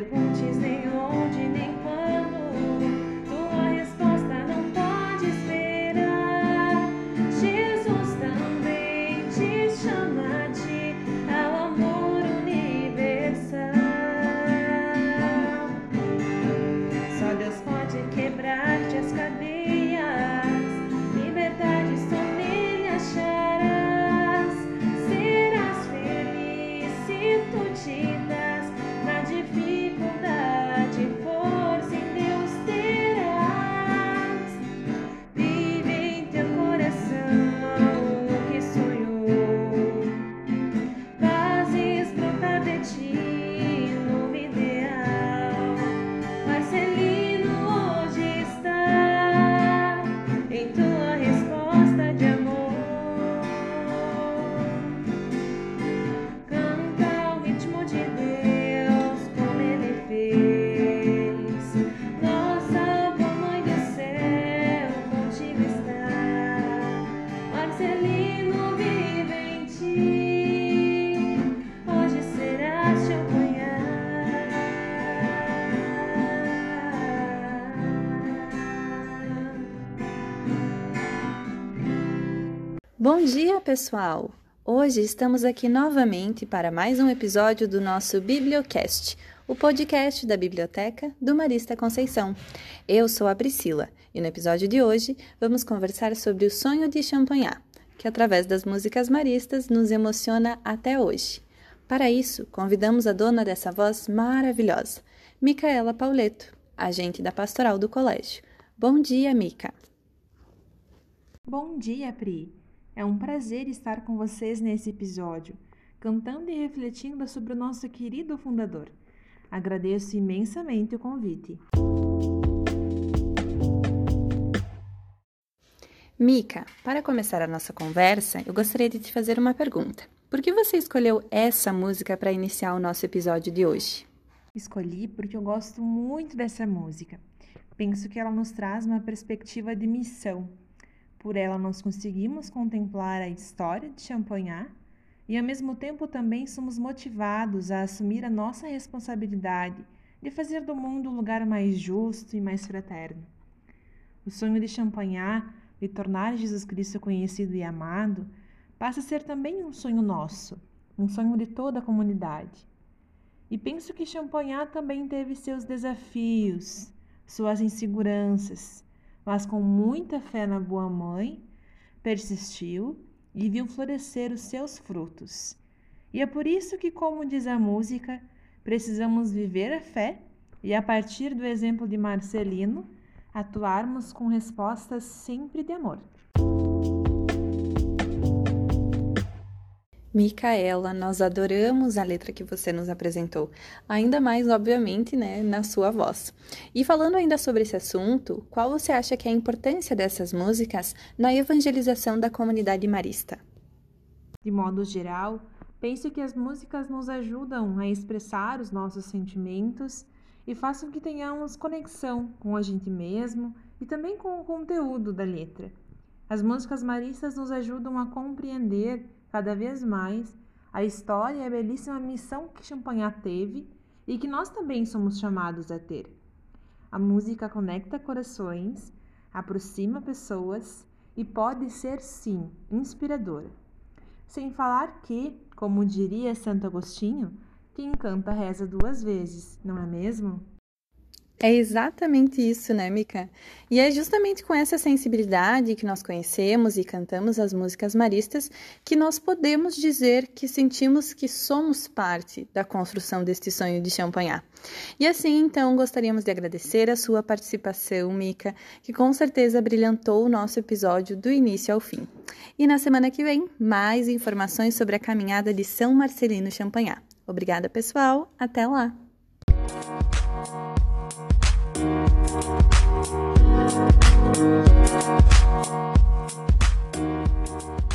that won't Bom dia, pessoal! Hoje estamos aqui novamente para mais um episódio do nosso Bibliocast, o podcast da Biblioteca do Marista Conceição. Eu sou a Priscila e no episódio de hoje vamos conversar sobre o sonho de Champagnat, que através das músicas maristas nos emociona até hoje. Para isso, convidamos a dona dessa voz maravilhosa, Micaela Pauleto, agente da pastoral do colégio. Bom dia, Mica! Bom dia, Pri! É um prazer estar com vocês nesse episódio, cantando e refletindo sobre o nosso querido fundador. Agradeço imensamente o convite. Mica, para começar a nossa conversa, eu gostaria de te fazer uma pergunta. Por que você escolheu essa música para iniciar o nosso episódio de hoje? Escolhi porque eu gosto muito dessa música. Penso que ela nos traz uma perspectiva de missão, por ela, nós conseguimos contemplar a história de Champagnat e, ao mesmo tempo, também somos motivados a assumir a nossa responsabilidade de fazer do mundo um lugar mais justo e mais fraterno. O sonho de Champagnat de tornar Jesus Cristo conhecido e amado passa a ser também um sonho nosso, um sonho de toda a comunidade. E penso que Champagnat também teve seus desafios, suas inseguranças, mas com muita fé na boa mãe, persistiu e viu florescer os seus frutos. E é por isso que, como diz a música, precisamos viver a fé e, a partir do exemplo de Marcelino, atuarmos com respostas sempre de amor. Micaela, nós adoramos a letra que você nos apresentou, ainda mais, obviamente, né, na sua voz. E falando ainda sobre esse assunto, qual você acha que é a importância dessas músicas na evangelização da comunidade marista? De modo geral, penso que as músicas nos ajudam a expressar os nossos sentimentos e façam que tenhamos conexão com a gente mesmo e também com o conteúdo da letra. As músicas maristas nos ajudam a compreender cada vez mais a história e a belíssima missão que Champagnat teve e que nós também somos chamados a ter. A música conecta corações, aproxima pessoas e pode ser, sim, inspiradora. Sem falar que, como diria Santo Agostinho, quem canta reza duas vezes, não é mesmo? É exatamente isso, né, Mica? E é justamente com essa sensibilidade que nós conhecemos e cantamos as músicas maristas que nós podemos dizer que sentimos que somos parte da construção deste sonho de Champagnat. E assim, então, gostaríamos de agradecer a sua participação, Mica, que com certeza brilhantou o nosso episódio do início ao fim. E na semana que vem, mais informações sobre a caminhada de São Marcelino Champagnat. Obrigada, pessoal. Até lá! Thank you.